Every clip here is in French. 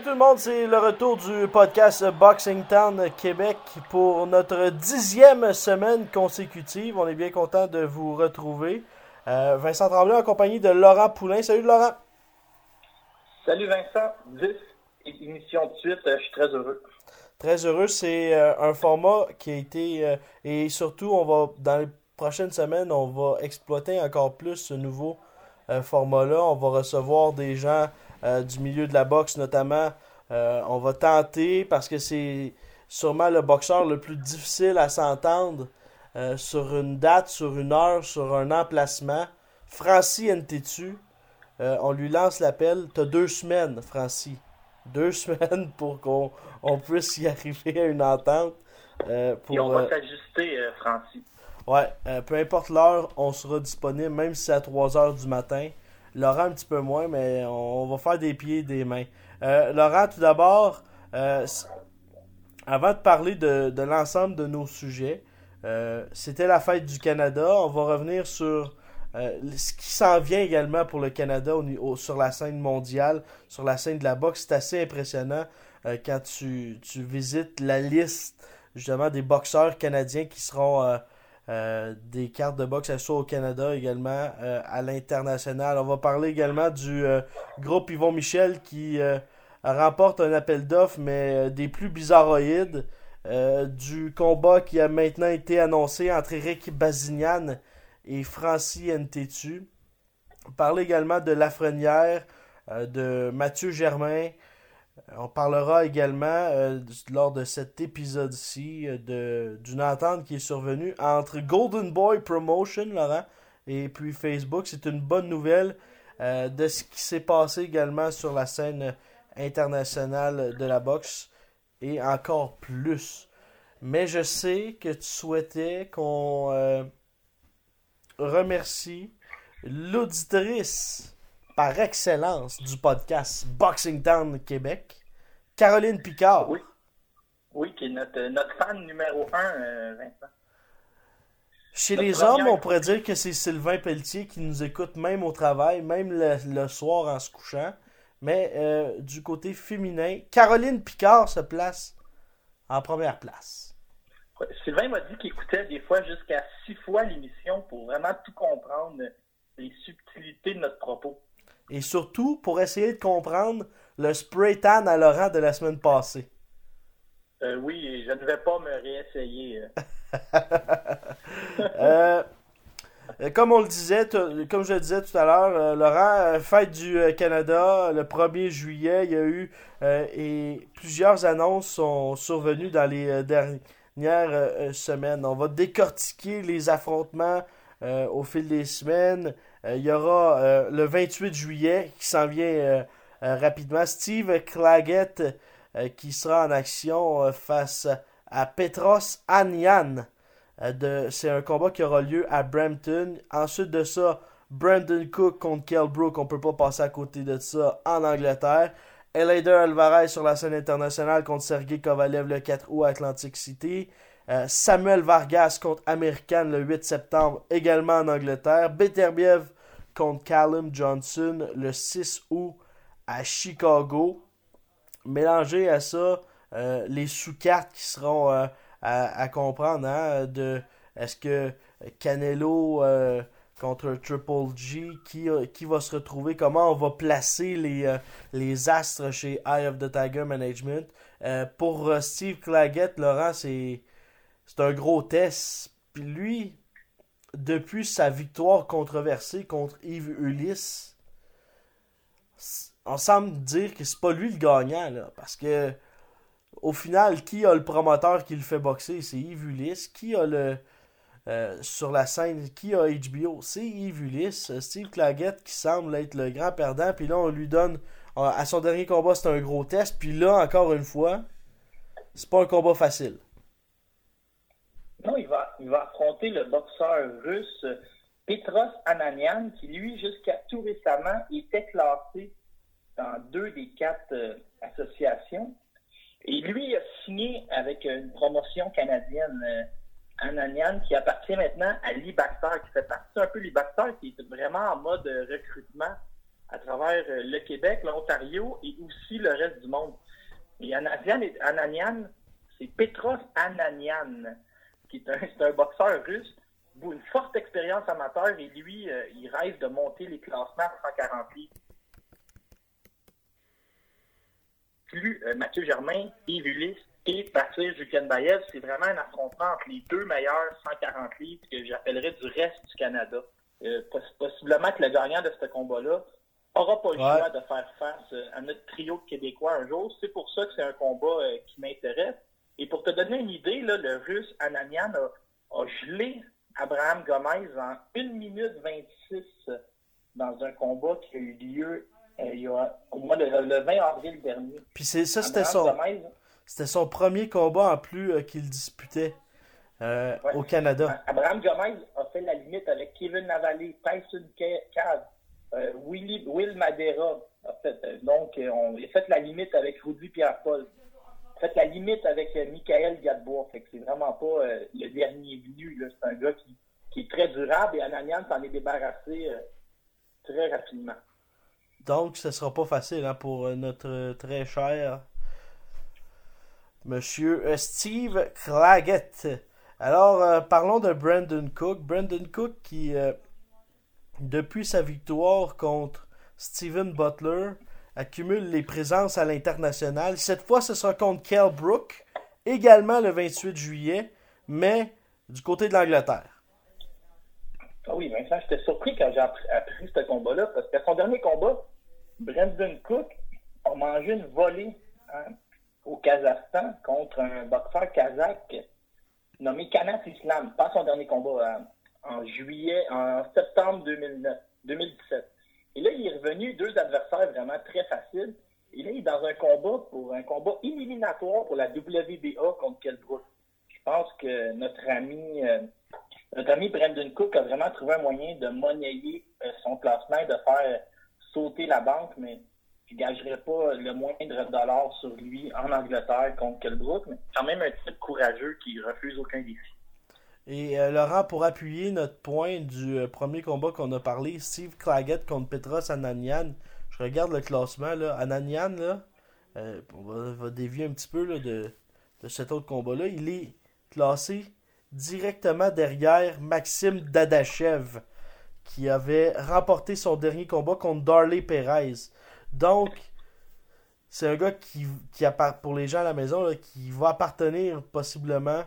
Salut tout le monde, c'est le retour du podcast Boxing Town Québec pour notre dixième semaine consécutive. On est bien content de vous retrouver. Euh, Vincent Tremblay en compagnie de Laurent Poulain. Salut Laurent. Salut Vincent, 10 émissions de suite, euh, je suis très heureux. Très heureux, c'est euh, un format qui a été et surtout on va dans les prochaines semaines on va exploiter encore plus ce nouveau euh, format-là. On va recevoir des gens euh, du milieu de la boxe notamment. Euh, on va tenter parce que c'est sûrement le boxeur le plus difficile à s'entendre euh, sur une date, sur une heure, sur un emplacement. Francis Ntetu, on lui lance l'appel. T'as deux semaines, Francis. Deux semaines pour qu'on on puisse y arriver à une entente. pour, Et on va s'ajuster, Francis. Ouais, peu importe l'heure, on sera disponible, même si c'est à 3 heures du matin. Laurent, un petit peu moins, mais on, va faire des pieds et des mains. Euh, Laurent, tout d'abord, euh, avant de parler de, l'ensemble de nos sujets, euh, c'était la fête du Canada. On va revenir sur ce qui s'en vient également pour le Canada sur la scène mondiale, sur la scène de la boxe. C'est assez impressionnant quand tu, tu visites la liste justement des boxeurs canadiens qui seront euh, des cartes de boxe, soit au Canada également, euh, à l'international. On va parler également du euh, groupe Yvon Michel qui remporte un appel d'offres, mais des plus bizarroïdes. du combat qui a maintenant été annoncé entre Eric Bazignan et Francis Ntetu. On parle également de Lafrenière, de Mathieu Germain. On parlera également euh, lors de cet épisode-ci euh, d'une entente qui est survenue entre Golden Boy Promotion, Laurent, et puis Facebook. C'est une bonne nouvelle euh, de ce qui s'est passé également sur la scène internationale de la boxe et encore plus. Mais je sais que tu souhaitais qu'on remercie l'auditrice par excellence du podcast Boxing Town Québec, Caroline Picard. Oui. Oui, qui est notre, notre fan numéro un, euh, Vincent. Chez Notre les hommes, on pourrait dire que c'est Sylvain Pelletier qui nous écoute même au travail, même le, le soir en se couchant. Mais euh, du côté féminin, Caroline Picard se place en première place. Ouais, Sylvain m'a dit qu'il écoutait des fois jusqu'à six fois l'émission pour vraiment tout comprendre, les subtilités de notre propos. Et surtout pour essayer de comprendre le spray tan à Laurent de la semaine passée. Euh, oui, je ne vais pas me réessayer. euh. Comme on le disait, comme je le disais tout à l'heure, euh, Laurent, euh, fête du Canada, le 1er juillet, il y a eu et plusieurs annonces sont survenues dans les dernières semaines. On va décortiquer les affrontements au fil des semaines. Euh, il y aura euh, le 28 juillet qui s'en vient euh, rapidement. Steve Claggett qui sera en action face à Petros Anian. C'est un combat qui aura lieu à Brampton. Ensuite de ça, Brandon Cook contre Kell Brook. On peut pas passer à côté de ça en Angleterre. Eleider Alvarez sur la scène internationale contre Sergei Kovalev le 4 août à Atlantic City. Euh, Samuel Vargas contre American le 8 septembre également en Angleterre. Beterbiev contre Callum Johnson le 6 août à Chicago. Mélangé à ça, euh, les sous-cartes qui seront euh, à, comprendre. hein, de Est-ce que Canelo contre Triple G, qui, va se retrouver, comment on va placer les, les astres chez Eye of the Tiger Management. Pour Steve Claggett, Laurent, c'est c'est un gros test. Puis lui, depuis sa victoire controversée contre Yves Ulysse, on semble dire que c'est pas lui le gagnant, là, parce que au final, qui a le promoteur qui le fait boxer? C'est Yves Ulysse. Qui a le. euh, sur la scène, qui a HBO C'est Yves Ulysse. Euh, Steve Claggett qui semble être le grand perdant. Puis là, on lui donne. À son dernier combat, c'est un gros test. Puis là, encore une fois, c'est pas un combat facile. Non, il va, il va affronter le boxeur russe Petros Ananian, qui lui, jusqu'à tout récemment, était classé dans deux des quatre euh, associations. Et lui a signé avec une promotion canadienne, euh, Ananian, qui appartient maintenant à Libaxter, qui fait partie un peu Libaxter, qui est vraiment en mode euh, recrutement à travers euh, le Québec, l'Ontario et aussi le reste du monde. Et Ananian c'est Petros Ananian qui est un, boxeur russe, une forte expérience amateur, et lui, euh, il rêve de monter les classements à 140 livres. Plus euh, Mathieu Germain, Yves Ulysse et Patrice Bayev, c'est vraiment un affrontement entre les deux meilleurs 140 livres que j'appellerais du reste du Canada. Euh, poss- possiblement que le gagnant de ce combat-là aura pas le Ouais. choix de faire face à notre trio de Québécois un jour. C'est pour ça que c'est un combat qui m'intéresse. Et pour te donner une idée, là, le russe Ananian a, a gelé Abraham Gomez en 1 minute 26 euh, dans un combat qui a eu lieu euh, il y a, au mois de, le 20 avril dernier. Puis c'est ça, c'était son, Gomez, c'était son premier combat en plus euh, qu'il disputait euh, Ouais. au Canada. Abraham Gomez a fait la limite avec Kevin Navali, Tyson Cave, Willy, Will Madera. A fait, donc, on il a fait la limite avec Rudy Pierre-Paul. Fait la limite avec euh, Michael Gadebois. Fait que c'est vraiment pas euh, le dernier venu. C'est un gars qui, est très durable et Ananian s'en est débarrassé euh, très rapidement. Donc, ce sera pas facile hein, pour notre très cher Monsieur Steve Claggett. Alors, parlons de Brandon Cook. Brandon Cook qui, depuis sa victoire contre Steven Butler, accumule les présences à l'international. Cette fois, ce sera contre Kell Brook, également le 28 juillet, mais du côté de l'Angleterre. Ah oui, Vincent, j'étais surpris quand j'ai appris, ce combat-là, parce qu'à son dernier combat, Brandon Cook a mangé une volée hein, au Kazakhstan contre un boxeur kazakh nommé Kanas Islam, pas son dernier combat, hein, en juillet, en septembre 2009, 2017. Et là, il est revenu deux adversaires vraiment très faciles. Et là, il est dans un combat pour un combat éliminatoire pour la WBA contre Kell Brook. Je pense que notre ami euh, notre ami Brandon Cook a vraiment trouvé un moyen de monnayer euh, son classement de faire sauter la banque, mais je gagerais pas le moindre dollar sur lui en Angleterre contre Kelbrook, mais quand même un type courageux qui refuse aucun défi. Et euh, Laurent, pour appuyer notre point du euh, premier combat qu'on a parlé, Steve Claggett contre Petros Ananian, je regarde le classement, là, Ananian, là, euh, on va, dévier un petit peu là, de, de cet autre combat-là, il est classé directement derrière Maxime Dadachev, qui avait remporté son dernier combat contre Darley Perez. Donc, c'est un gars qui, qui pour les gens à la maison, qui va appartenir possiblement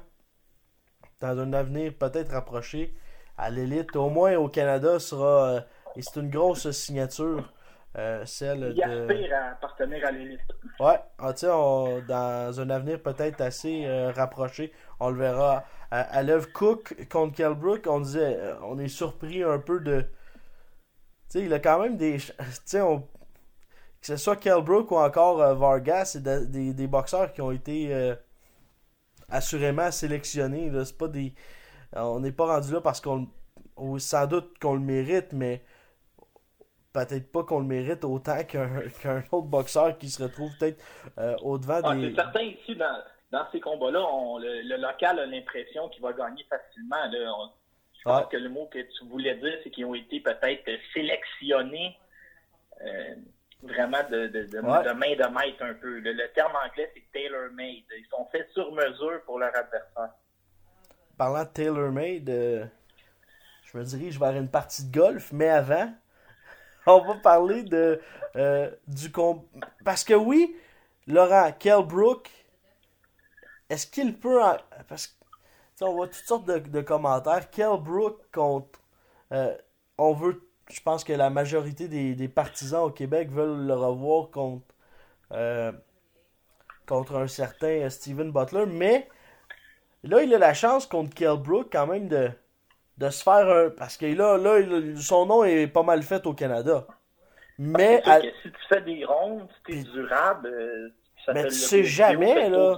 dans un avenir peut-être rapproché à l'élite, au moins au Canada, sera euh, et c'est une grosse signature, euh, celle Il de. à appartenir à l'élite. Ouais, ah, tu sais, on- dans un avenir peut-être assez euh, rapproché, on le verra. À, à l'œuvre Cook contre Kelbrook, on disait, on est surpris un peu de. Tu sais, il a quand même des. Tu sais, on- que ce soit Kelbrook ou encore euh, Vargas, c'est de- des, des boxeurs qui ont été assurément sélectionnés. là. C'est pas des. On n'est pas rendu là parce qu'on. Sans doute qu'on le mérite, mais peut-être pas qu'on le mérite autant qu'un qu'un autre boxeur qui se retrouve peut-être euh, au-devant Ah, des. C'est certain ici, dans, dans ces combats-là, on- le, le local a l'impression qu'il va gagner facilement. Là. On- je pense Ouais. que le mot que tu voulais dire, c'est qu'ils ont été peut-être sélectionnés euh, vraiment de, de, de, Ouais. de main de maître un peu. Le, le terme anglais, c'est tailor-made. Ils sont faits sur mesure pour leur adversaire. Parlant de tailor-made, euh, je je me dirige vers une partie de golf, mais avant, on va parler de euh, du com... Parce que oui, Laurent, Kell Brook, est-ce qu'il peut. en- Parce que, on voit toutes sortes de, de commentaires. Kell Brook contre. euh, on veut. Je pense que la majorité des, des partisans au Québec veulent le revoir contre. euh, contre un certain Steven Butler. Mais là, il a la chance contre Kell Brook quand même de, de se faire un. Parce que là, là il- son nom est pas mal fait au Canada. Mais. À- que si tu fais des rondes, si t'es durable, euh, ça Mais tu sais plus jamais, là.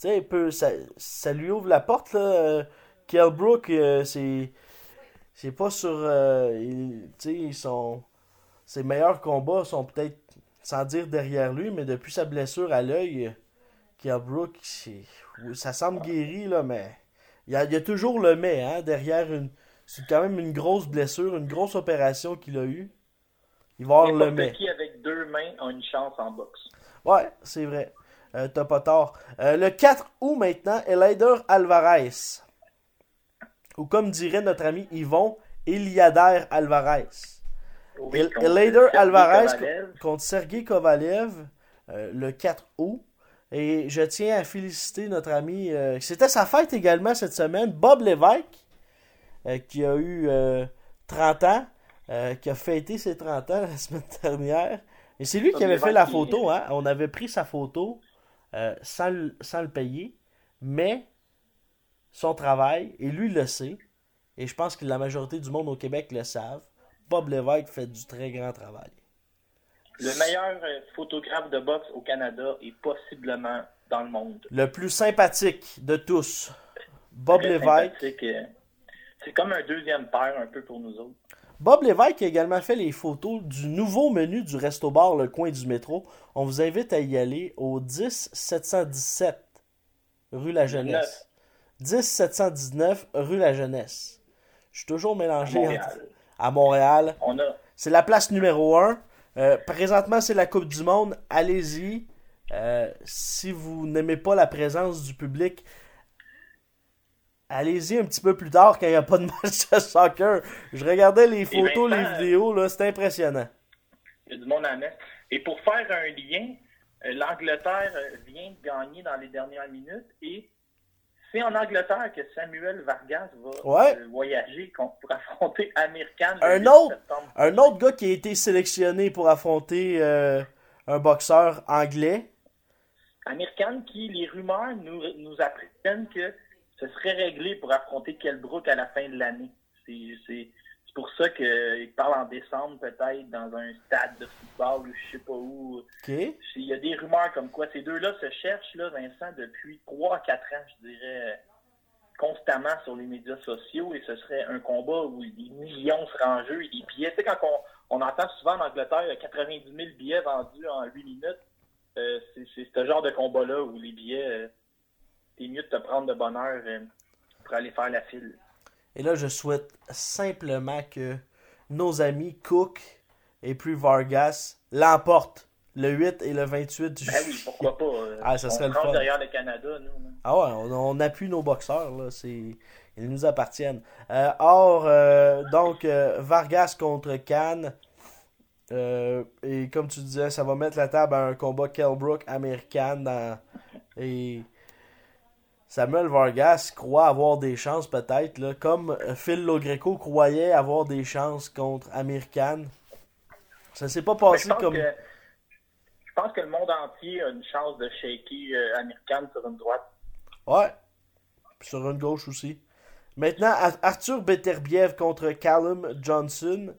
Tu sais, ça, ça lui ouvre la porte, là. Euh, Kell Brook, euh, c'est. C'est pas sur. euh, ils sont. Ses meilleurs combats sont peut-être, sans dire derrière lui, mais depuis sa blessure à l'œil, Brook, oui, ça semble guéri, là, mais. Il y a, il y a toujours le mais, hein, derrière une. C'est quand même une grosse blessure, une grosse opération qu'il a eue. Il va avoir le mais. Qui avec deux mains a une chance en boxe. Ouais, c'est vrai. Euh, T'as pas tort. Euh, le 4 août maintenant, Elider Alvarez. Ou comme dirait notre ami Yvon, Eliader Alvarez. Oui, El- contre Elider Sergey Alvarez Kovalev. contre Sergei Kovalev euh, le 4 août. Et je tiens à féliciter notre ami. euh, C'était sa fête également cette semaine, Bob Lévesque, euh, qui a eu euh, 30 ans, qui a fêté ses 30 ans la semaine dernière. Et c'est lui Bob qui avait fait la photo. Hein? On avait pris sa photo sans, sans le payer, mais son travail, et lui le sait, et je pense que la majorité du monde au Québec le savent, Bob Lévesque fait du très grand travail. Le meilleur euh, photographe de boxe au Canada et possiblement dans le monde. Le plus sympathique de tous, Bob Très Lévesque. euh, C'est comme un deuxième père un peu pour nous autres. Bob Lévesque a également fait les photos du nouveau menu du Resto Bar Le Coin du Métro. On vous invite à y aller au 10 717 rue La Jeunesse. 10 719 rue La Jeunesse. Je suis toujours À mélangé Montréal. entre- à Montréal. On a, C'est la place numéro 1. présentement, c'est la Coupe du Monde. Allez-y. Euh, si vous n'aimez pas la présence du public, allez-y un petit peu plus tard quand il n'y a pas de match de soccer. Je regardais les photos, les vidéos, là, c'est impressionnant. il y a du monde à mettre. Et pour faire un lien, euh, l'Angleterre euh, vient de gagner dans les dernières minutes et c'est en Angleterre que Samuel Vargas va Ouais. euh, voyager pour affronter Amir Khan le Un 8 autre- septembre. Un autre gars qui a été sélectionné pour affronter euh, un boxeur anglais. Amir Khan qui, les rumeurs nous, nous apprennent que ce serait réglé pour affronter Kell Brook à la fin de l'année. C'est c'est- c'est pour ça qu'il parle en décembre peut-être dans un stade de football ou je sais pas où. Il y a des rumeurs comme quoi ces deux-là se cherchent, là, Vincent, depuis 3 à 4 ans, je dirais, constamment sur les médias sociaux. Et ce serait un combat où des millions seraient en jeu et des billets. Tu sais, quand on, on entend souvent en Angleterre, il y a 90 000 billets vendus en 8 minutes. Euh, c'est c'est ce genre de combat-là où les billets, euh, t'es mieux de te prendre de bonne heure euh, pour aller faire la file. Et là, je souhaite simplement que nos amis Cook et puis Vargas l'emportent le 8 et le 28 Ben oui, pourquoi pas. euh, Ah, ça serait le fun. derrière le Canada, nous. Ah ouais, on, on appuie nos boxeurs, là. C'est, ils nous appartiennent. Euh, or, euh, donc, Vargas contre Cannes. Et comme tu disais, ça va mettre la table à un combat Kellbrook américain. Dans, et Samuel Vargas croit avoir des chances, peut-être, là, comme Phil Logreco croyait avoir des chances contre American. Ça s'est pas je passé comme. que je pense que le monde entier a une chance de shaker euh, Amir Khan sur une droite. Ouais. Puis sur une gauche aussi. Maintenant, Ar- Arthur Beterbiev contre Callum Johnson.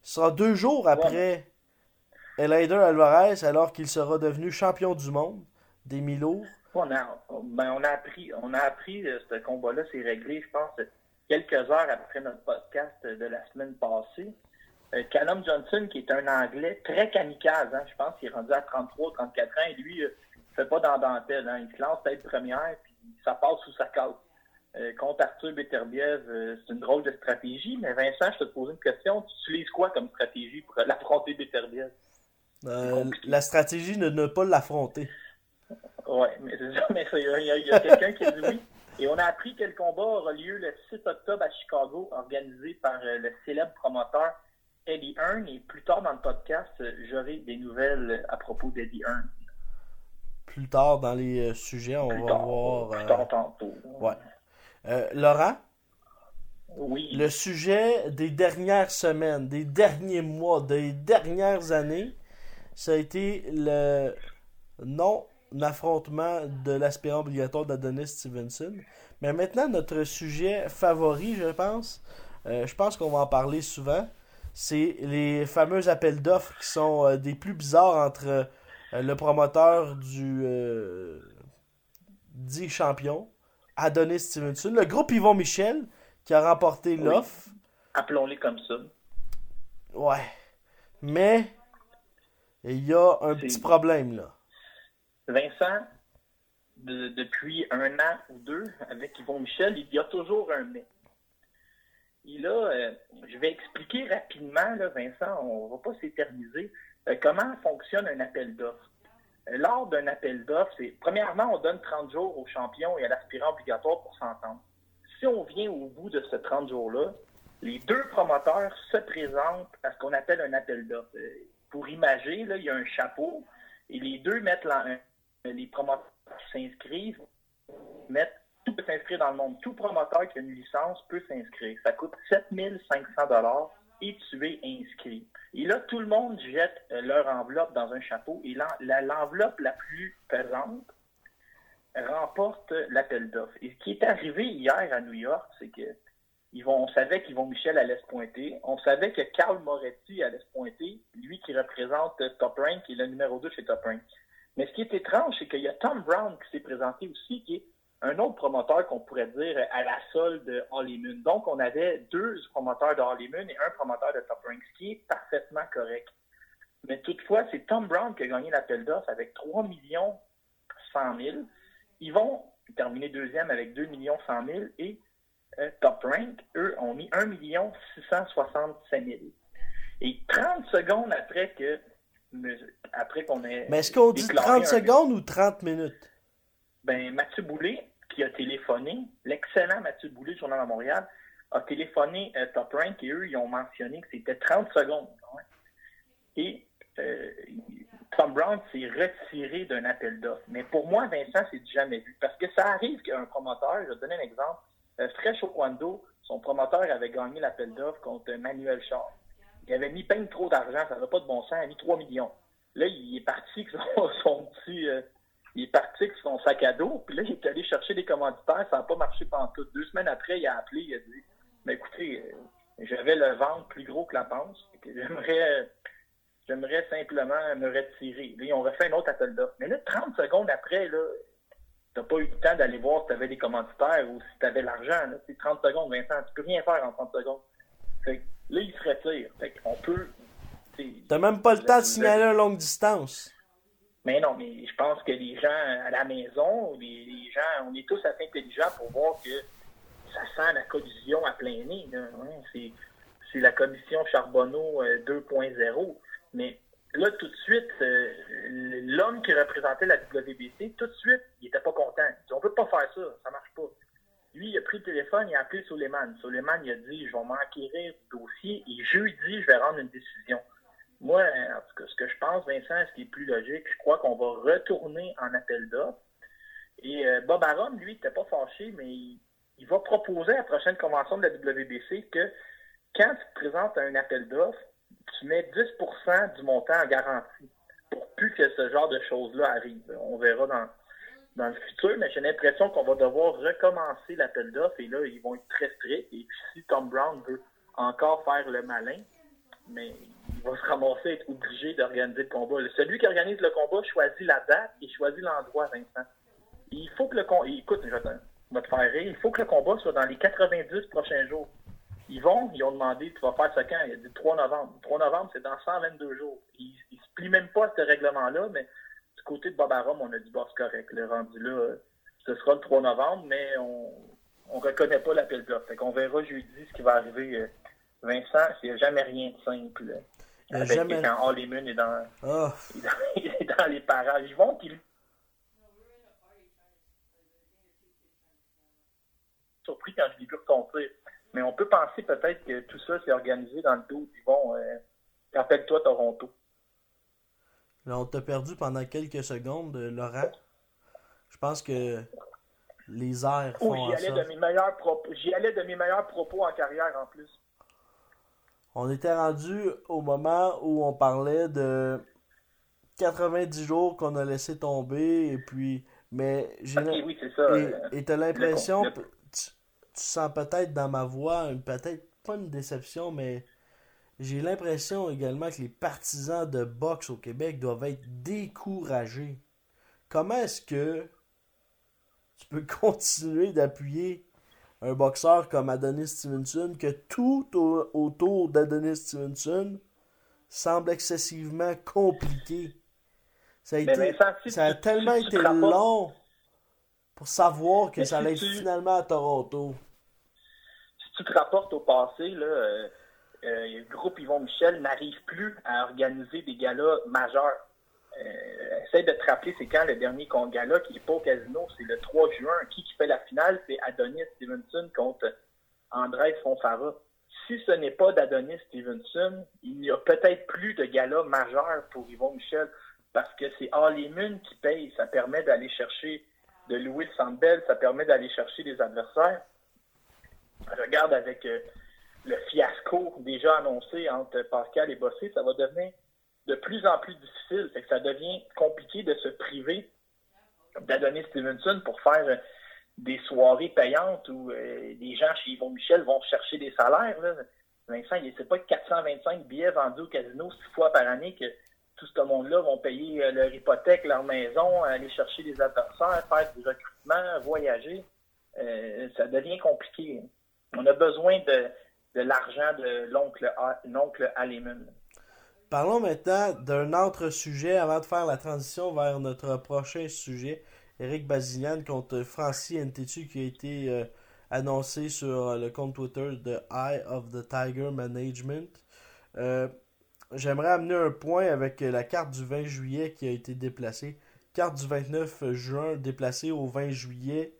Ce sera deux jours après Elider Alvarez, alors qu'il sera devenu champion du monde des mi-lourds. On a, ben, on a appris, on a appris euh, ce combat-là, c'est réglé, je pense, quelques heures après notre podcast euh, de la semaine passée. Euh, Callum Johnson, qui est un Anglais très kamikaze, hein, je pense qu'il est rendu à 33, 34 ans, et lui, euh, il fait pas dans dentelle, hein, il se lance tête première, puis ça passe ou ça casse. Euh, contre Arthur Beterbiev, euh, c'est une drôle de stratégie, mais Vincent, je te pose une question, tu utilises quoi comme stratégie pour l'affronter Beterbiev? Euh, la stratégie de ne pas l'affronter. Ouais, mais c'est ça, mais il y a, il y a quelqu'un qui a dit oui. Et on a appris que le combat aura lieu le 6 octobre à Chicago, organisé par euh, le célèbre promoteur Eddie Hearn. Et plus tard dans le podcast, euh, j'aurai des nouvelles à propos d'Eddie Hearn. Plus tard dans les euh, sujets, on Plus va tard, voir. plus euh, tard tantôt. ouais. Euh, Laurent, Oui. le sujet des dernières semaines, des derniers mois, des dernières années, ça a été le non-affrontement de l'aspirant obligatoire d'Adonis Stevenson. Mais maintenant, notre sujet favori, je pense, euh, je pense qu'on va en parler souvent, c'est les fameux appels d'offres qui sont euh, des plus bizarres entre euh, le promoteur du dit champion, Adonis Stevenson, le groupe Yvon Michel, qui a remporté Oui. l'offre. Appelons-les comme ça. Ouais. Mais il y a un petit problème là. Vincent, de- depuis un an ou deux, avec Yvon Michel, il y a toujours un mais. Et là, euh, je vais expliquer rapidement, là, Vincent, on va pas s'éterniser, euh, comment fonctionne un appel d'offres. Euh, lors d'un appel d'offres, c'est premièrement, on donne 30 jours au champion et à l'aspirant obligatoire pour s'entendre. Si on vient au bout de ce 30 jours-là, les deux promoteurs se présentent à ce qu'on appelle un appel d'offres. Pour imager, là, il y a un chapeau et les deux mettent un- les promoteurs qui s'inscrivent mettent tout peut s'inscrire dans le monde. Tout promoteur qui a une licence peut s'inscrire. Ça coûte 7500 dollars et tu es inscrit. Et là, tout le monde jette euh, leur enveloppe dans un chapeau et l'enveloppe la plus pesante remporte l'appel d'offres. Et ce qui est arrivé hier à New York, c'est que ils vont, on savait qu'Yvon Michel allait se pointer. On savait que Carl Moretti allait se pointer, lui qui représente Top Rank, qui est le numéro 2 chez Top Rank. Mais ce qui est étrange, c'est qu'il y a Tom Brown qui s'est présenté aussi, qui est un autre promoteur qu'on pourrait dire à la solde de Hollywood. Donc, on avait deux promoteurs de Hollywood et un promoteur de Top Rank, ce qui est parfaitement correct. Mais toutefois, c'est Tom Brown qui a gagné l'appel d'offres avec 3 millions 100 000. Ils vont terminer deuxième avec 2 millions 100 000 et euh, Top Rank, eux, ont mis 1 million 665 000. Et 30 secondes après que après qu'on ait Mais est-ce qu'on dit déclaré 30 un- secondes ou 30 minutes? ben, Mathieu Boulay, qui a téléphoné, l'excellent Mathieu Boulay, du Journal à Montréal, a téléphoné euh, Top Rank et eux, ils ont mentionné que c'était 30 secondes. ouais. Et euh, Tom Brown s'est retiré d'un appel d'offres. Mais pour moi, Vincent, c'est du jamais vu. Parce que ça arrive qu'un promoteur, je vais te donner un exemple, euh, Fresh Oquando, son promoteur avait gagné l'appel d'offres contre Manuel Char. Il avait mis peine trop d'argent, ça n'avait pas de bon sens, il a mis 3 millions. Là, il est parti avec son, son petit. euh, il est parti avec son sac à dos, puis là, il est allé chercher des commanditaires, ça n'a pas marché pendant tout. Deux semaines après, il a appelé, il a dit Mais écoutez, euh, j'avais le ventre plus gros que la panse, j'aimerais. J'aimerais simplement me retirer. Là, ils ont refait un autre appel d'offres. Mais là, 30 secondes après, là, t'as pas eu le temps d'aller voir si tu avais des commanditaires ou si tu avais l'argent. là. C'est 30 secondes, Vincent, tu peux rien faire en 30 secondes. Fait là, il se retire. Fait qu'on peut. T'as même pas le temps de le- signaler un longue distance. mais non, mais je pense que les gens à la maison, les, les gens, on est tous assez intelligents pour voir que ça sent la collision à plein nez. hein. C'est, la commission Charbonneau euh, 2.0. Mais là, tout de suite, euh, l'homme qui représentait la WBC, tout de suite, il était pas content. Il dit, on peut pas faire ça, ça marche pas. Lui, il a pris le téléphone, il a appelé Suleiman. Suleiman, il a dit, je vais m'enquérir du dossier et jeudi, je vais rendre une décision. Moi, en tout cas, ce que je pense, Vincent, ce qui est plus logique, je crois qu'on va retourner en appel d'offres. Et euh, Bob Arum, lui, n'était pas fâché, mais il, va proposer à la prochaine convention de la WBC que quand tu te présentes un appel d'offres, tu mets 10% du montant en garantie pour plus que ce genre de choses-là arrive. On verra dans, dans le futur, mais j'ai l'impression qu'on va devoir recommencer l'appel d'offres et là, ils vont être très stricts. Et puis, si Tom Brown veut encore faire le malin, mais il va se ramasser être obligé d'organiser le combat. Celui qui organise le combat choisit la date et choisit l'endroit, Vincent. Il faut que le combat. Écoute, je vais te, faire rire. Il faut que le combat soit dans les 90 prochains jours. Ils vont, ils ont demandé, tu vas faire ça quand? Il a dit 3 novembre. 3 novembre, c'est dans 122 jours. Ils ne se plient même pas à ce règlement-là, mais côté de Bob Arum, on a dit, bon, c'est correct. Le rendu là, ce sera le 3 novembre, mais on ne reconnaît pas l'appel d'offres. Fait qu'on verra jeudi ce qui va arriver. euh, Vincent, il n'y a jamais rien de simple. euh, Avec jamais- quand Hollywood est dans, Ah, est dans, est dans les parages. Ils vont qu'ils surpris quand je l'ai vu reconstruire. Mais on peut penser peut-être que tout ça s'est organisé dans le dos d'Yvon. Euh, Rappelle-toi Toronto. On t'a perdu pendant quelques secondes, euh, Laurent. Je pense que les airs Oh, font j'y en allais, de mes meilleurs propos- j'y allais de mes meilleurs propos en carrière en plus. On était rendu au moment où on parlait de 90 jours qu'on a laissé tomber et puis mais j'ai Ok, l'im- oui, c'est ça. et euh, et t'as l'impression tu, tu sens peut-être dans ma voix peut-être pas une déception mais j'ai l'impression également que les partisans de boxe au Québec doivent être découragés. Comment est-ce que tu peux continuer d'appuyer un boxeur comme Adonis Stevenson que tout au- autour d'Adonis Stevenson semble excessivement compliqué? Ça a, Mais été, Vincent, si ça a tu- tellement tu été long pour savoir que Mais ça si allait être finalement à Toronto. si tu te rapportes au passé, là, euh, le groupe Yvon Michel n'arrive plus à organiser des galas majeurs. Euh, essaye de te rappeler, c'est quand le dernier gala qui n'est pas au casino, c'est le 3 juin. Qui qui fait la finale? C'est Adonis Stevenson contre Andrés Fonfara. Si ce n'est pas d'Adonis Stevenson, il n'y a peut-être plus de gala majeur pour Yvon Michel parce que c'est Moon qui paye. Ça permet d'aller chercher, de louer le Centre Bell, ça permet d'aller chercher des adversaires. Regarde avec euh, le fiasco déjà annoncé entre Pascal et Bossé, ça va devenir de plus en plus difficile. Que ça devient compliqué de se priver d'Adonis Stevenson pour faire euh, des soirées payantes où euh, les gens chez Yvon Michel vont chercher des salaires. Là. Vincent, il pas 425 billets vendus au casino six fois par année que tout ce monde-là vont payer euh, leur hypothèque, leur maison, aller chercher des adversaires, faire du recrutement, voyager. Euh, ça devient compliqué. On a besoin de, de l'argent de l'oncle l'oncle. Parlons maintenant d'un autre sujet avant de faire la transition vers notre prochain sujet. Eric Bazilian contre Francis Ntetu qui a été euh, annoncé sur le compte Twitter de Eye of the Tiger Management. Euh, J'aimerais amener un point avec la carte du 20 juillet qui a été déplacée. Carte du 29 juin déplacée au 20 juillet.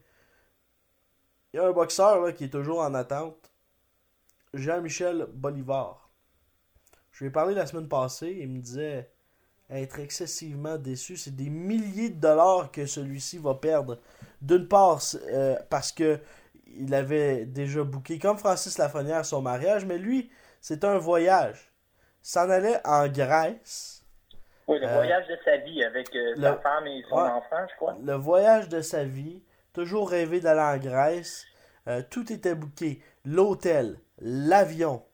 Il y a un boxeur là, qui est toujours en attente. Jean-Michel Bolivar. Je lui ai parlé la semaine passée. Il me disait être excessivement déçu. C'est des milliers de dollars que celui-ci va perdre. D'une part, euh, parce que il avait déjà booké, comme Francis Lafrenière, son mariage, mais lui, c'est un voyage. S'en allait en Grèce. Oui, le Euh, voyage de sa vie avec euh, le- sa femme et son Ouais. enfant, je crois. Le voyage de sa vie. Toujours rêvé d'aller en Grèce. Tout était booké. L'hôtel, l'avion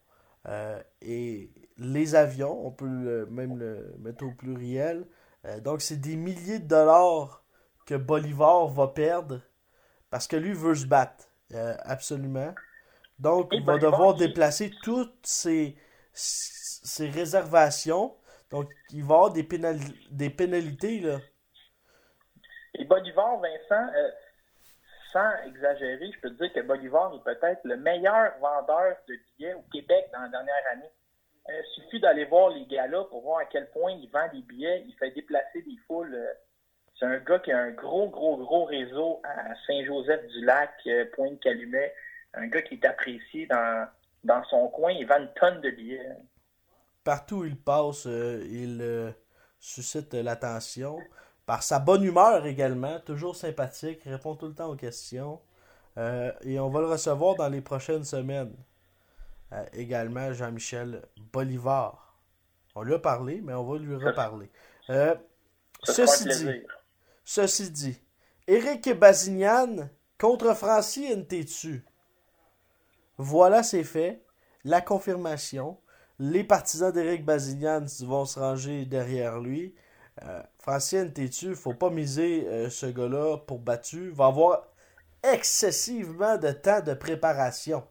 euh, et les avions. On peut le- même le mettre au pluriel. Euh, donc, c'est des milliers de dollars que Bolivar va perdre parce que lui veut se battre. Euh, absolument. Donc, il va devoir déplacer toutes ses, ses réservations. Donc, il va avoir des, pénali- des pénalités, là. Et Bolivar, Vincent, euh, sans exagérer, je peux te dire que Bolivar est peut-être le meilleur vendeur de billets au Québec dans la dernière année. Euh, Il suffit d'aller voir les galas pour voir à quel point il vend des billets, il fait déplacer des foules. euh, C'est un gars qui a un gros, gros, gros réseau à Saint-Joseph-du-Lac, euh, Pointe-Calumet. Un gars qui est apprécié dans, dans son coin. Il vend une tonne de billets. partout où il passe, il suscite l'attention. Par sa bonne humeur également, toujours sympathique, répond tout le temps aux questions. Euh, et on va le recevoir dans les prochaines semaines. Euh, également, Jean-Michel Bolivar. On lui a parlé, mais on va lui reparler. Euh, ceci dit, ceci dit, Eric Bazignan contre Francis Ntetu. Voilà, c'est fait. La confirmation. Les partisans d'Éric Bazignan vont se ranger derrière lui. Euh, Francis Ntetu, faut pas miser euh, ce gars-là pour battu. Va avoir excessivement de temps de préparation.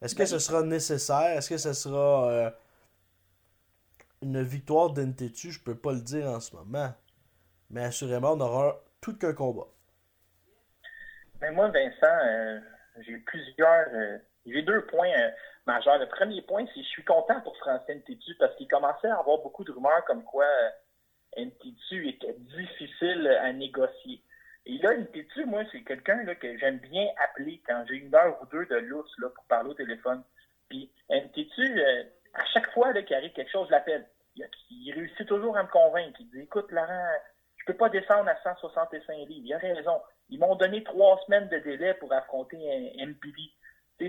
Est-ce que ce sera nécessaire? Est-ce que ce sera euh, une victoire d'Ntetu? Je peux pas le dire en ce moment. Mais assurément, on aura tout qu'un combat. Mais moi, Vincent, euh, j'ai eu plusieurs. j'ai deux points euh, majeurs. Le premier point, c'est que je suis content pour Francine Tétu parce qu'il commençait à avoir beaucoup de rumeurs comme quoi euh, Ntétu était difficile à négocier. Et là, Ntitu, moi, c'est quelqu'un que j'aime bien appeler quand j'ai une heure ou deux de lousse là, pour parler au téléphone. Puis Ntitu, euh, à chaque fois qu'il arrive quelque chose, je l'appelle. Il, réussit toujours à me convaincre. Il dit Écoute, Laurent, je peux pas descendre à 165 livres. Il a raison. Ils m'ont donné trois semaines de délai pour affronter un MPV.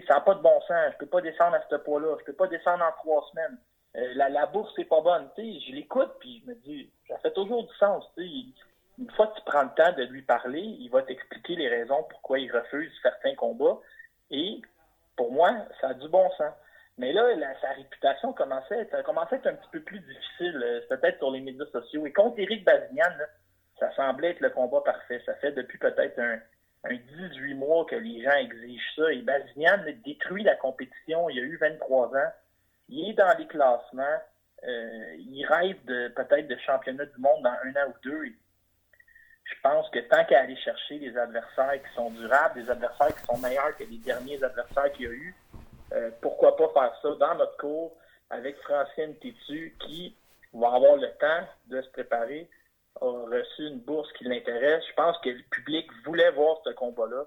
Ça n'a pas de bon sens. Je peux pas descendre à ce poids-là. Je peux pas descendre en trois semaines. Euh, la, la bourse n'est pas bonne. je l'écoute, puis je me dis, ça fait toujours du sens. une fois que tu prends le temps de lui parler, il va t'expliquer les raisons pourquoi il refuse certains combats. Et pour moi, ça a du bon sens. Mais là, sa réputation commençait à, être, à être un petit peu plus difficile, euh, peut-être sur les médias sociaux. Et contre Éric Bazignan, ça semblait être le combat parfait. Ça fait depuis peut-être un, un 18 mois que les gens exigent ça. Et Bazignan détruit la compétition. Il a eu 23 ans il est dans les classements. Euh, il rêve de peut-être de championnat du monde dans un an ou deux. Je pense que tant qu'à aller chercher des adversaires qui sont durables, des adversaires qui sont meilleurs que les derniers adversaires qu'il y a eu, euh, pourquoi pas faire ça dans notre cours avec Francine Tétu qui va avoir le temps de se préparer, a reçu une bourse qui l'intéresse. Je pense que le public voulait voir ce combat-là.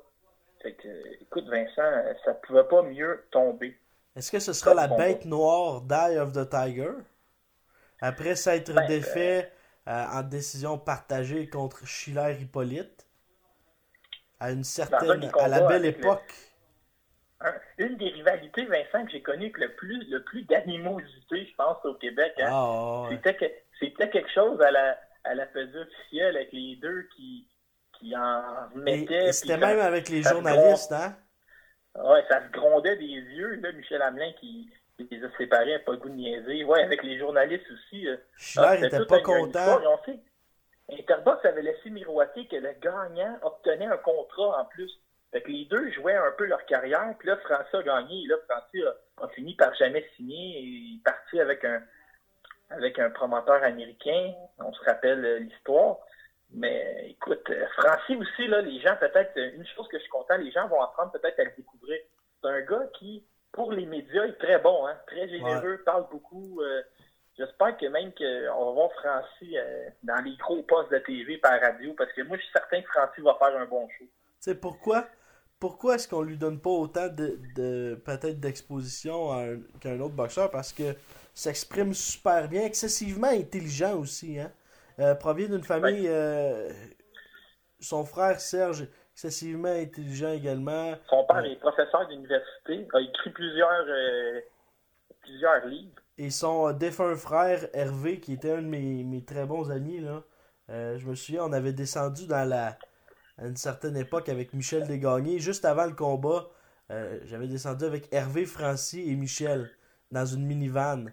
Fait que, écoute, Vincent, ça ne pouvait pas mieux tomber. Est-ce que ce sera la bête noire d'Eye of the Tiger? Après s'être ben, défait euh, en décision partagée contre Schiller Hippolyte à une certaine à la belle époque. une des rivalités, Vincent, que j'ai connues avec le plus, le plus d'animosité, je pense, au Québec. Hein. Ah, c'était, quelque chose à la, à la pesée officielle avec les deux qui, qui en mettaient. C'était même avec les journalistes, hein? Ouais, ça se grondait des yeux, là, Michel Hamelin qui, les a séparés, pas le goût de niaiser. Ouais, avec les journalistes aussi. Schiller n'était ah, pas content. Interbox avait laissé miroiter que le gagnant obtenait un contrat en plus. Fait que les deux jouaient un peu leur carrière, puis là, François a gagné, et là, François a, fini par jamais signer, et il est parti avec un, avec un promoteur américain, on se rappelle euh, l'histoire. Mais écoute, euh, Francis aussi, là, les gens, peut-être, une chose que je suis content, les gens vont apprendre peut-être à le découvrir. C'est un gars qui, pour les médias, est très bon, hein, très généreux, parle beaucoup. Euh, j'espère que même qu'on va voir Francis euh, dans les gros postes de TV par radio, parce que moi, je suis certain que Francis va faire un bon show. Tu sais, pourquoi? Pourquoi est-ce qu'on lui donne pas autant de, de peut-être d'exposition qu'un autre boxeur? Parce que s'exprime super bien, excessivement intelligent aussi, hein? Euh, provient d'une famille. Euh, son frère Serge, excessivement intelligent également. Son père est professeur d'université, a écrit plusieurs, euh, plusieurs livres. Et son défunt frère Hervé, qui était un de mes, très bons amis, là, je me souviens, on avait descendu dans la. à une certaine époque avec Michel Desgagnés, juste avant le combat. J'avais descendu avec Hervé, Francis et Michel dans une minivan.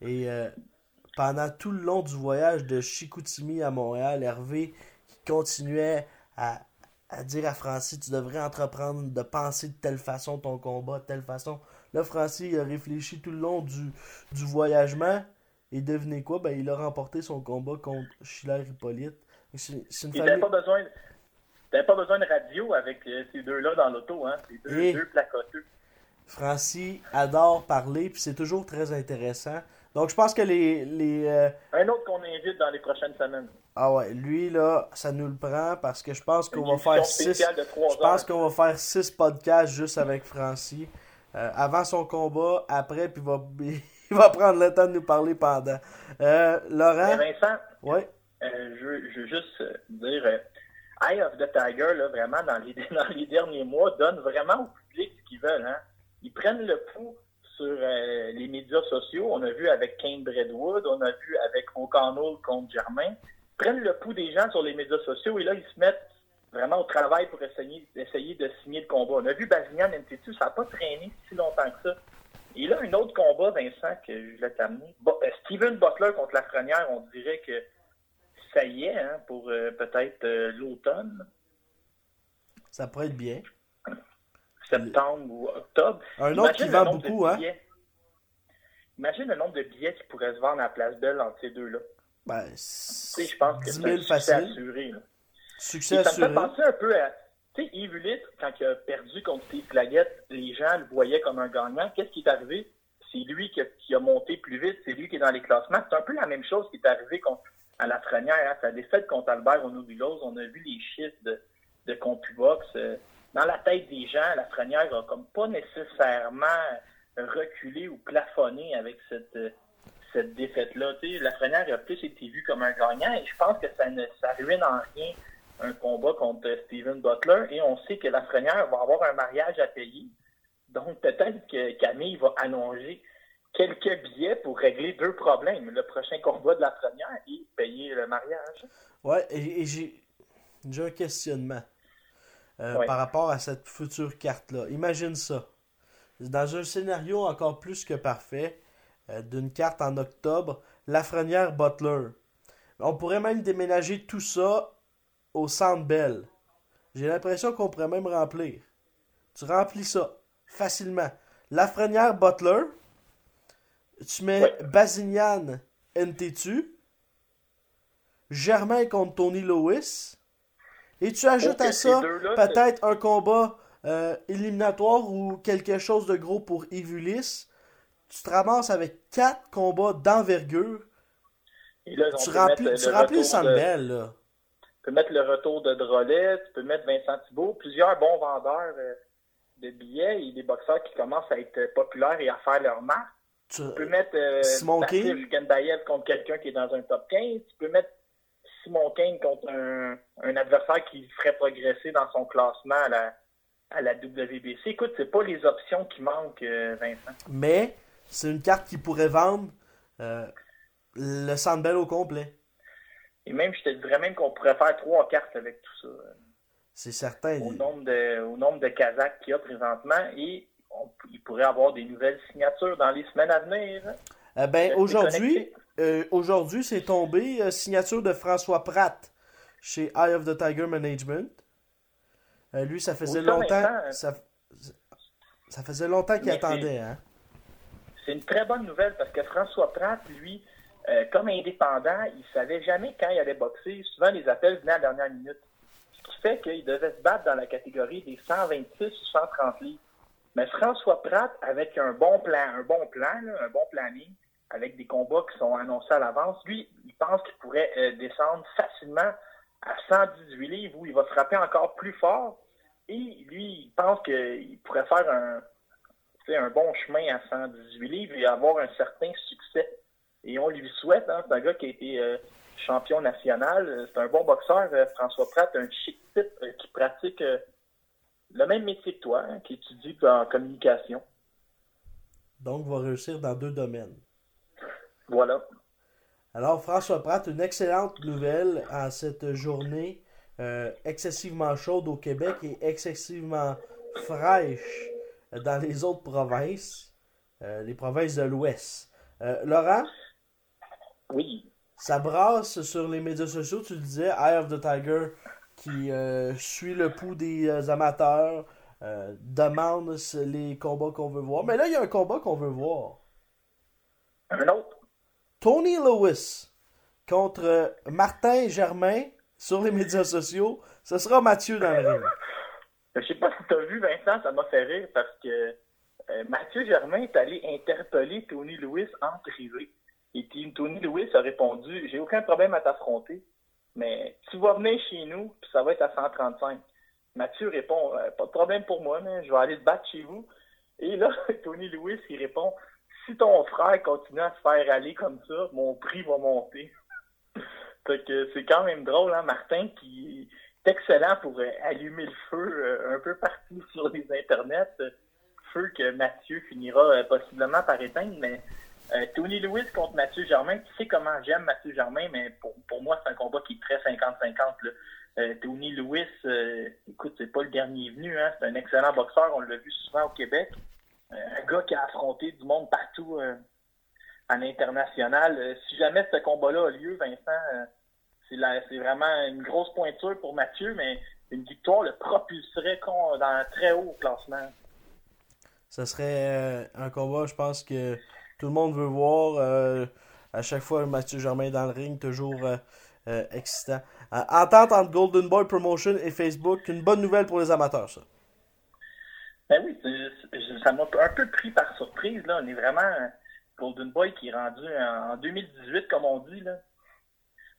Et pendant tout le long du voyage de Chicoutimi à Montréal, Hervé continuait à, dire à Francis Tu devrais entreprendre de penser de telle façon ton combat, de telle façon. Là, Francis a réfléchi tout le long du, du voyagement. Et devinez quoi? Ben, Il a remporté son combat contre Schiller Hippolyte. C'est une il n'avait pas besoin. pas besoin de radio avec euh, ces deux-là dans l'auto, hein? Ces deux, deux placoteux. Francis adore parler, puis c'est toujours très intéressant. Donc, je pense que les. les euh, Un autre qu'on invite dans les prochaines semaines. Ah ouais, lui, là, ça nous le prend parce que je pense qu'on va faire six. Je pense qu'on va faire six podcasts juste avec Francis. Euh, avant son combat, après, puis il va, il va prendre le temps de nous parler pendant. Euh, Laurent? Vincent? Ouais. je, veux juste dire. Eye of the Tiger, là, vraiment, dans les, dans les derniers mois, donne vraiment au public ce qu'ils veulent. Hein. Ils prennent le pouls sur euh, les médias sociaux. On a vu avec Kane Bredwood, on a vu avec O'Connell contre Germain. Prennent le pouls des gens sur les médias sociaux et là, ils se mettent vraiment au travail pour essayer, de signer le combat. On a vu Bazignan Ntetu, ça n'a pas traîné si longtemps que ça. Et là, un autre combat, Vincent, que je vais t'amener. Euh, Steven Butler contre la Lafrenière, on dirait que ça y est, hein, pour euh, peut-être l'automne. Ça pourrait être bien septembre ou octobre. Un autre qui vend beaucoup, hein? Imagine le nombre de billets qui pourraient se vendre à Place Belle entre ces deux-là. Ben, je pense que c'est un succès assuré. Succès assuré. Ça me fait penser un peu à. Tu sais, Yves Ulysse, quand il a perdu contre Steve Flaggett, les gens le voyaient comme un gagnant. Qu'est-ce qui est arrivé? C'est lui qui a, monté plus vite, c'est lui qui est dans les classements. C'est un peu la même chose qui est arrivé à la Frenière. Hein. Sa défaite contre Albert Onobulos, on a vu les chiffres de de CompuBox. Euh, dans la tête des gens, la Lafrenière a comme pas nécessairement reculé ou plafonné avec cette, cette défaite-là. La Lafrenière a plus été vue comme un gagnant et je pense que ça ne ça ruine en rien un combat contre Steven Butler et on sait que la Lafrenière va avoir un mariage à payer. Donc peut-être que Camille va allonger quelques billets pour régler deux problèmes. Le prochain combat de la première et payer le mariage. Ouais, et, j'ai, un questionnement euh, par rapport à cette future carte-là. Imagine ça. Dans un scénario encore plus que parfait, euh, d'une carte en octobre, Lafrenière Butler. On pourrait même déménager tout ça au Centre Bell. J'ai l'impression qu'on pourrait même remplir. Tu remplis ça facilement. Lafrenière Butler, tu mets ouais. Basignan NTTU, Germain contre Tony Lewis, et tu ajoutes à ça peut-être un combat euh, éliminatoire ou quelque chose de gros pour Ivulis. Tu te ramasses avec quatre combats d'envergure. Tu remplis, tu remplis le Sandbell, là. Tu peux mettre le retour de Drolet, tu peux mettre Vincent Thibault, plusieurs bons vendeurs euh, de billets et des boxeurs qui commencent à être populaires et à faire leur marque. Tu, peux mettre euh, Simon King contre quelqu'un qui est dans un top 15. Tu peux mettre Simon Kane contre un, un adversaire qui ferait progresser dans son classement à la, à la WBC. Écoute, c'est pas les options qui manquent, euh, Vincent. Mais c'est une carte qui pourrait vendre euh, le Sandbell au complet. Et même, je te dirais même qu'on pourrait faire trois cartes avec tout ça. C'est certain. Au nombre de, au nombre de Kazakhs qu'il y a présentement. Et il pourrait avoir des nouvelles signatures dans les semaines à venir. Eh ben, aujourd'hui, euh, aujourd'hui, c'est tombé euh, signature de François Pratt chez Eye of the Tiger Management. Euh, lui, ça faisait longtemps. Ça, ça, faisait longtemps qu'il attendait. Hein? C'est une très bonne nouvelle parce que François Pratt, lui, comme indépendant, il savait jamais quand il allait boxer. Souvent, les appels venaient à la dernière minute. Ce qui fait qu'il devait se battre dans la catégorie des 126 ou 130 livres. Mais François Pratt, avec un bon plan, un bon plan, un bon planning, avec des combats qui sont annoncés à l'avance, lui, il pense qu'il pourrait euh, descendre facilement à 118 livres où il va frapper encore plus fort. Et lui, il pense qu'il pourrait faire un, un bon chemin à 118 livres et avoir un certain succès. Et on lui souhaite, hein, c'est un gars qui a été euh, champion national, c'est un bon boxeur, euh, François Pratt, un chic type qui pratique le même métier que toi, hein, qui étudie en communication. Donc, va réussir dans deux domaines. Voilà. Alors, François Pratt, une excellente nouvelle à cette journée euh, excessivement chaude au Québec et excessivement fraîche dans les autres provinces, euh, les provinces de l'Ouest. Euh, Laurent? Oui. Ça brasse sur les médias sociaux, tu disais, Eye of the Tiger qui suit le pouls des amateurs, demande les combats qu'on veut voir. Mais là, il y a un combat qu'on veut voir. Un autre? Tony Lewis contre Martin Germain sur les médias sociaux. Ce sera Mathieu dans le ring. Je sais pas si tu as vu, Vincent, ça m'a fait rire parce que Mathieu Germain est allé interpeller Tony Lewis en privé. Et Tony Lewis a répondu J'ai aucun problème à t'affronter. Mais tu vas venir chez nous, puis ça va être à 135. Mathieu répond euh, Pas de problème pour moi, mais je vais aller te battre chez vous. Et là, Tony Lewis, il répond Si ton frère continue à se faire aller comme ça, mon prix va monter. que c'est quand même drôle, hein, Martin, qui est excellent pour euh, allumer le feu euh, un peu partout sur les internets. Feu que Mathieu finira possiblement par éteindre, mais euh, Tony Lewis contre Mathieu Germain, tu sais comment j'aime Mathieu Germain, mais pour, pour moi, c'est un combat qui est très 50-50. Euh, Tony Lewis, euh, écoute, c'est pas le dernier venu, hein, c'est un excellent boxeur, on l'a vu souvent au Québec. Un gars qui a affronté du monde partout à l'international. si jamais ce combat-là a lieu, Vincent, c'est, c'est vraiment une grosse pointure pour Mathieu, mais une victoire le propulserait dans un très haut classement. Ça serait un combat, je pense que tout le monde veut voir. Euh, à chaque fois, Mathieu Germain dans le ring, toujours euh, euh, excitant. entente entre Golden Boy Promotion et Facebook, une bonne nouvelle pour les amateurs, ça. Ben oui, ça m'a un peu pris par surprise. On est vraiment Golden Boy qui est rendu en 2018, comme on dit. Là.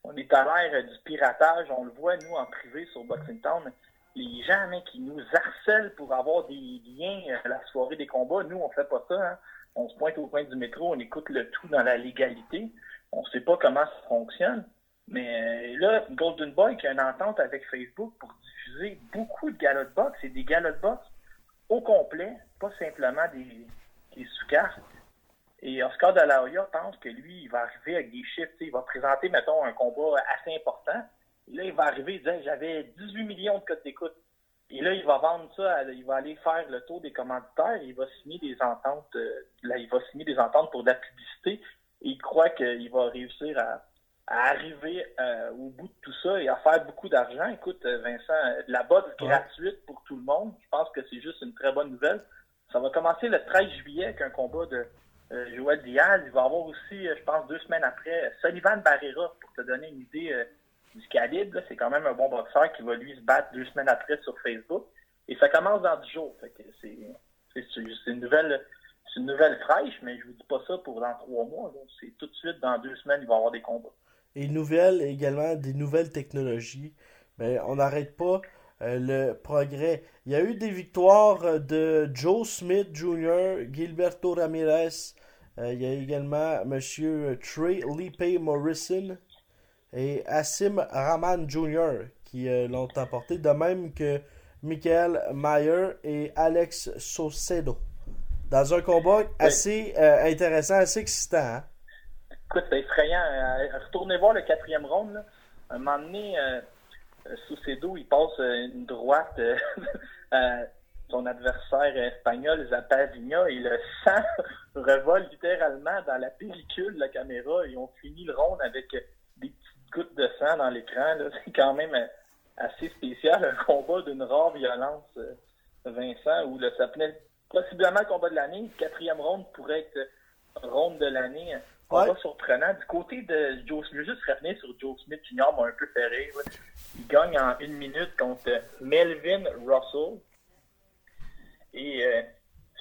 On est à l'ère du piratage. On le voit, nous, en privé sur Boxing Town. les gens qui nous harcèlent pour avoir des liens à la soirée des combats, nous, on fait pas ça. Hein. On se pointe au coin du métro, on écoute le tout dans la légalité. On sait pas comment ça fonctionne. Mais euh, là, Golden Boy qui a une entente avec Facebook pour diffuser beaucoup de galots de boxe et des galots de boxe au complet, pas simplement des, sous-cartes. Et Oscar de la Hoya pense que lui, il va arriver avec des chiffres. Il va présenter, mettons, un combat assez important. Et là, il va arriver et dire J'avais 18 millions de codes d'écoute. Et là, il va vendre ça, il va aller faire le tour des commanditaires, il va signer des ententes, euh, il va signer des ententes pour de la publicité. Et il croit qu'il va réussir à, arriver euh, au bout de tout ça et à faire beaucoup d'argent. Écoute, euh, Vincent, la boxe gratuite pour tout le monde, je pense que c'est juste une très bonne nouvelle. Ça va commencer le 13 juillet avec un combat de Joël Diaz. Il va avoir aussi, je pense, deux semaines après, Sullivan Barrera, pour te donner une idée du calibre. C'est quand même un bon boxeur qui va lui se battre deux semaines après sur Facebook. Et ça commence dans dix jours. C'est une nouvelle une nouvelle fraîche, mais je vous dis pas ça pour dans trois mois. C'est tout de suite, dans deux semaines, il va y avoir des combats. Et nouvelles également, des nouvelles technologies. Mais on n'arrête pas euh, le progrès. Il y a eu des victoires de Joe Smith Jr., Gilberto Ramirez. Euh, il y a également M. Trey Lipe Morrison et Asim Rahman Jr. qui euh, l'ont emporté, de même que Michael Mayer et Alex Saucedo. Dans un combat assez euh, intéressant, assez excitant. Hein? Écoute, c'est effrayant. Euh, retournez voir le quatrième round. Là. Un moment donné, Saucedo, il passe une droite à son adversaire espagnol, Zapavigna, et le sang revole littéralement dans la pellicule de la caméra. Ils ont fini le round avec goutte de sang dans l'écran. C'est quand même euh, assez spécial, un combat d'une rare violence, euh, Vincent, où ça venait possiblement le combat de l'année. Quatrième ronde pourrait être ronde de l'année. Combat surprenant. Du côté de Joe Smith, juste revenir sur Joe Smith Jr. m'a un peu fait rire. Il gagne en une minute contre Melvin Russell. Et euh,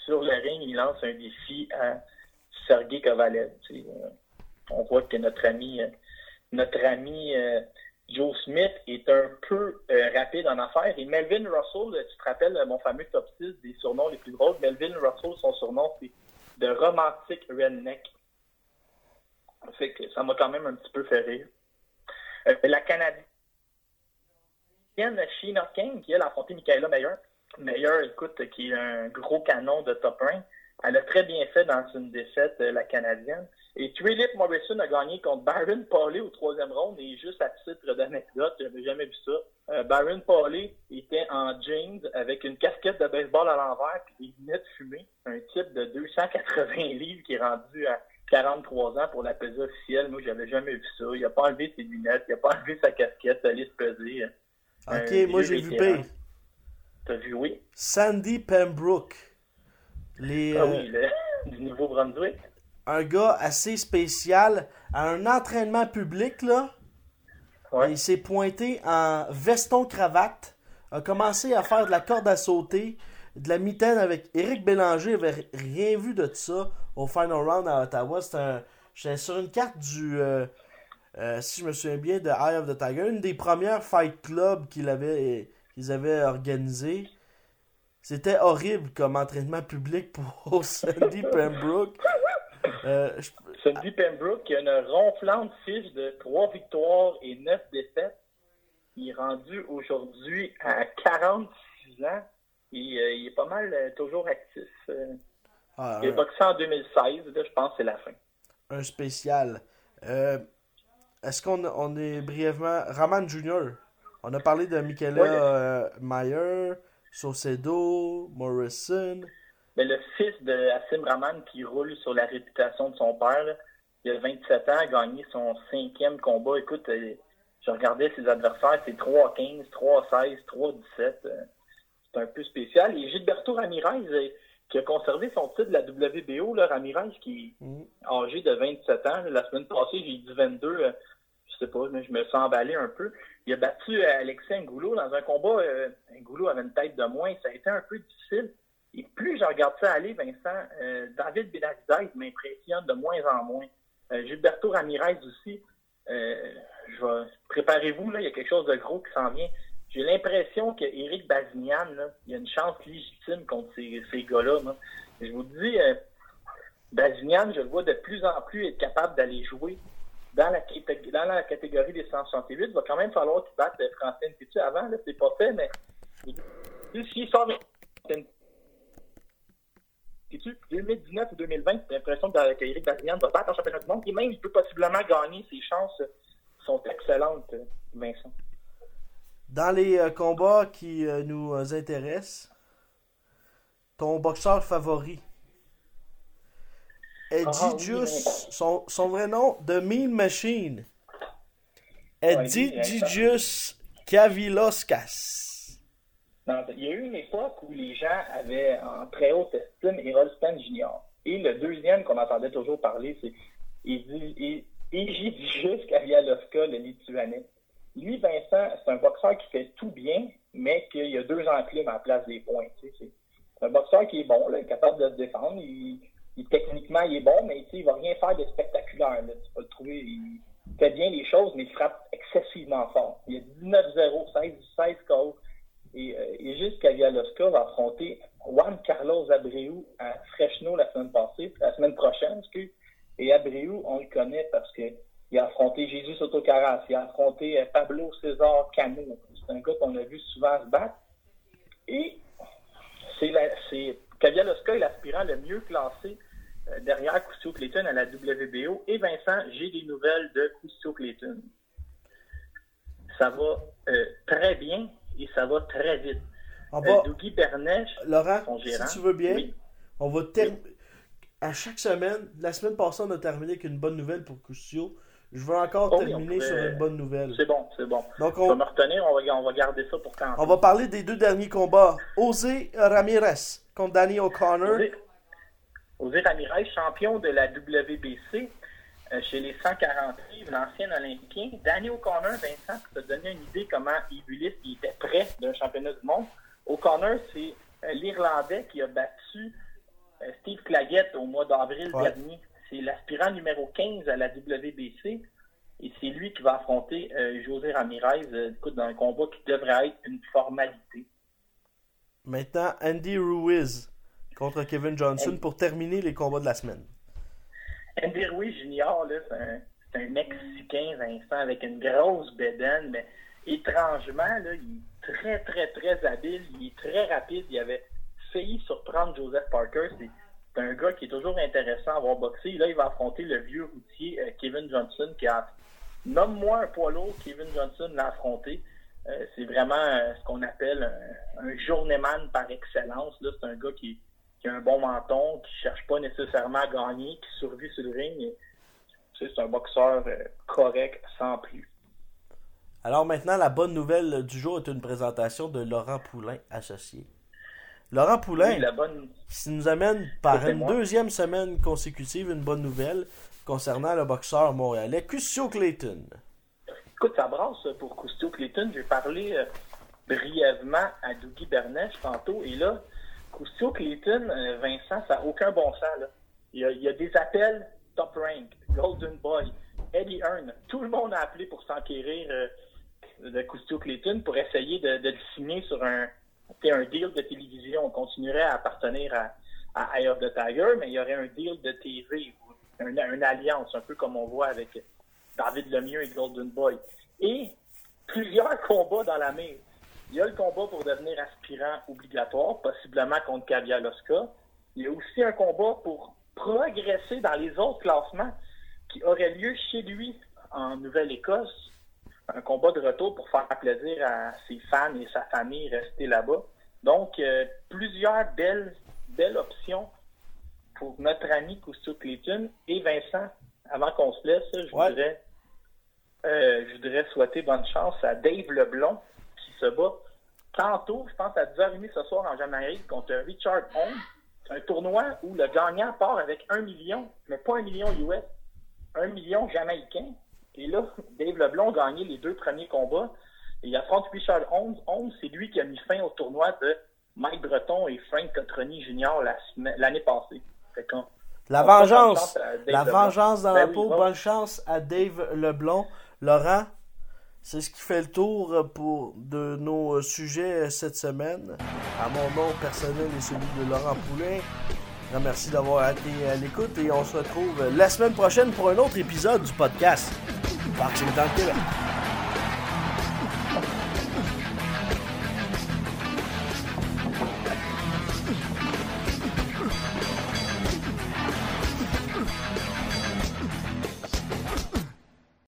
sur le ring, il lance un défi à Sergei Kovalev. on voit que notre ami notre ami euh, Joe Smith est un peu euh, rapide en affaires. Et Melvin Russell, tu te rappelles mon fameux top 6 des surnoms les plus drôles. Melvin Russell, son surnom, c'est de romantique redneck. Ça m'a quand même un petit peu fait rire. Euh, la Canadienne Sheena King, qui a affronté Michaela Meyer. Meyer, écoute, qui est un gros canon de top 1. Elle a très bien fait dans une défaite, la Canadienne. Et Trilip Morrison a gagné contre Baron Pauly au troisième round. Et juste à titre d'anecdote, je n'avais jamais vu ça. Euh, Baron Pauly était en jeans avec une casquette de baseball à l'envers et des lunettes fumées. Un type de 280 livres qui est rendu à 43 ans pour la pesée officielle. Moi, j'avais jamais vu ça. Il n'a pas enlevé ses lunettes, il n'a pas enlevé sa casquette, allait se peser. Ok, moi j'ai vu pire. T'as vu, oui? Sandy Pembroke. Les, ah oui, euh, du Nouveau-Brunswick un gars assez spécial à un entraînement public, là. Il s'est pointé en veston-cravate, a commencé à faire de la corde à sauter, de la mitaine avec Éric Bélanger, il avait rien vu de ça au Final Round à Ottawa. J'étais sur une carte du, euh, euh, si je me souviens bien, de Eye of the Tiger, une des premières fight clubs qu'ils avaient, qu'ils avaient organisé. C'était horrible comme entraînement public pour Sandy Pembroke. Euh, Sandy Pembroke qui a une ronflante fiche de 3 victoires et 9 défaites. Il est rendu aujourd'hui à 46 ans euh, il est pas mal euh, toujours actif. Ah, il a boxé en 2016, je pense que c'est la fin. Un spécial. Est-ce qu'on on est brièvement. Raman Jr. On a parlé de Michaela Mayer, Saucedo, Morrison. Mais le fils de Assim Rahman qui roule sur la réputation de son père, il a 27 ans, a gagné son cinquième combat. Écoute, euh, je regardais ses adversaires, c'est 3-15, 3-16, 3-17. C'est un peu spécial. Et Gilberto Ramirez, euh, qui a conservé son titre de la WBO, là, Ramirez, qui est mm. âgé de 27 ans. La semaine passée, j'ai dit 22. Euh, je sais pas, mais je me sens emballé un peu. Il a battu Alexis Ngoulou dans un combat. Ngoulou avait une tête de moins. Ça a été un peu difficile. Et plus je regarde ça aller, Vincent, euh, David Benavidez m'impressionne de moins en moins. Euh, Gilberto Ramirez aussi. Euh, préparez-vous, là, il y a quelque chose de gros qui s'en vient. J'ai l'impression qu'Éric Bazignan, là, il a une chance légitime contre ces, gars-là. là. Je vous dis, euh, Bazignan, je le vois de plus en plus être capable d'aller jouer dans la, catégorie des 168. Il va quand même falloir qu'il batte le Français Ntitu avant, là, c'est pas fait, mais s'il sort Ntitu, 2019 ou 2020, j'ai l'impression qu'Éric Bazignan va battre en championnat du monde et même il peut possiblement gagner. Ses chances sont excellentes, euh, Vincent. Dans les euh, combats qui euh, nous euh, intéressent, ton boxeur favori. Eddie Ah, oui, Jus, son, son vrai nom, The Mean Machine. Eddie Jus Kaviloskas. Non, il y a eu une époque où les gens avaient en très haute estime Errol Spence Jr. Et le deuxième qu'on entendait toujours parler, c'est Egidijus Kavialovska, le Lituanais. Lui, Vincent, c'est un boxeur qui fait tout bien, mais qu'il a deux enclumes à la place des points. C'est un boxeur qui est bon, là, capable de se défendre. Il, techniquement, il est bon, mais il va rien faire de spectaculaire. Tu vas le trouver. Il fait bien les choses, mais il frappe excessivement fort. Il a 19-0, 16, 16 KO. Et, euh, et Kavialovska va affronter Juan Carlos Abreu à Fresno la semaine passée, la semaine prochaine. Et Abreu, on le connaît parce que il a affronté Jésus Soto Caras, il a affronté euh, Pablo César Cano. C'est un gars qu'on a vu souvent se battre. Et c'est est l'aspirant le mieux classé euh, derrière Custio Clayton à la WBO. Et Vincent, j'ai des nouvelles de Custio Clayton. Ça va euh, très bien et ça va très vite. Euh, va, Dougie Bernèche, Laurent, son gérant. si tu veux bien, Oui. on va terminer. À chaque semaine, la semaine passée, on a terminé avec une bonne nouvelle pour Custio. Je veux encore Oh terminer sur une bonne nouvelle. C'est bon, c'est bon. Donc, On va me retenir, on va, on va garder ça pour quand. on va parler des deux derniers combats. Osé Ramirez contre Danny O'Connor. Osir Osir Ramirez, champion de la WBC euh, chez les 140 livres, l'ancien Olympien. Danny O'Connor, Vincent, pour te donner une idée comment Ibulis il était prêt d'un championnat du monde. O'Connor, c'est euh, l'Irlandais qui a battu euh, Steve Claggett au mois d'avril Ouais. dernier. C'est l'aspirant numéro 15 à la WBC. Et c'est lui qui va affronter euh, José Ramirez euh, écoute, dans un combat qui devrait être une formalité. Maintenant, Andy Ruiz contre Kevin Johnson pour terminer les combats de la semaine. Andy Ruiz Junior, là, c'est un, un Mexicain, Vincent, avec une grosse bédaine, mais étrangement, là, il est très, très, très habile, il est très rapide. Il avait failli surprendre Joseph Parker. C'est c'est un gars qui est toujours intéressant à voir boxer. Là, il va affronter le vieux routier euh, Kevin Johnson qui a. Nomme-moi un poids lourd, Kevin Johnson l'a affronté. Euh, c'est vraiment euh, ce qu'on appelle un, un journeyman par excellence. Là, c'est un gars qui, a un bon menton, qui cherche pas nécessairement à gagner, qui survit sur le ring. Tu sais, c'est un boxeur correct, sans plus. Alors maintenant, la bonne nouvelle du jour est une présentation de Laurent Poulain associé. Laurent Poulain, Oui, la bonne. qui nous amène par une moi. deuxième semaine consécutive une bonne nouvelle concernant le boxeur montréalais Cusio Clayton. Écoute, ça brasse pour Custio Clayton. J'ai parlé euh, brièvement à Dougie Bernèche tantôt. Et là, Custio Clayton, euh, Vincent, ça n'a aucun bon sens. Là. Il, y a, il y a des appels top rank, Golden Boy, Eddie Hearn. Tout le monde a appelé pour s'enquérir euh, de Custio Clayton pour essayer de, de le signer sur un, sais, un deal de télévision. On continuerait à appartenir à, à of the Tiger, mais il y aurait un deal de TV, une, alliance, un peu comme on voit avec David Lemieux et Golden Boy. Et plusieurs combats dans la mire. Il y a le combat pour devenir aspirant obligatoire, possiblement contre Kavialoska. Il y a aussi un combat pour progresser dans les autres classements qui aurait lieu chez lui en Nouvelle-Écosse. Un combat de retour pour faire plaisir à ses fans et sa famille rester là-bas. Donc, euh, plusieurs belles, belles options pour notre ami Cousteau Clayton et Vincent. Avant qu'on se laisse, je Ouais. voudrais euh, je voudrais souhaiter bonne chance à Dave Leblon qui se bat tantôt, je pense à 10h30 ce soir en Jamaïque contre Richard Holmes. C'est un tournoi où le gagnant part avec un million, mais pas un million US, un million jamaïcain. Et là, Dave Leblon a gagné les deux premiers combats. Et il affronte Richard Holmes. Holmes, c'est lui qui a mis fin au tournoi de Mike Breton et Frank Cotroni semaine- l'année passée. Fait La vengeance. La Leblon. vengeance dans Ben la oui, peau. Bonne chance à Dave Leblon. Laurent, C'est ce qui fait le tour pour de nos sujets cette semaine. À mon nom personnel et celui de Laurent Poulain. Merci d'avoir été à l'écoute et on se retrouve la semaine prochaine pour un autre épisode du podcast Boxing dans le Québec.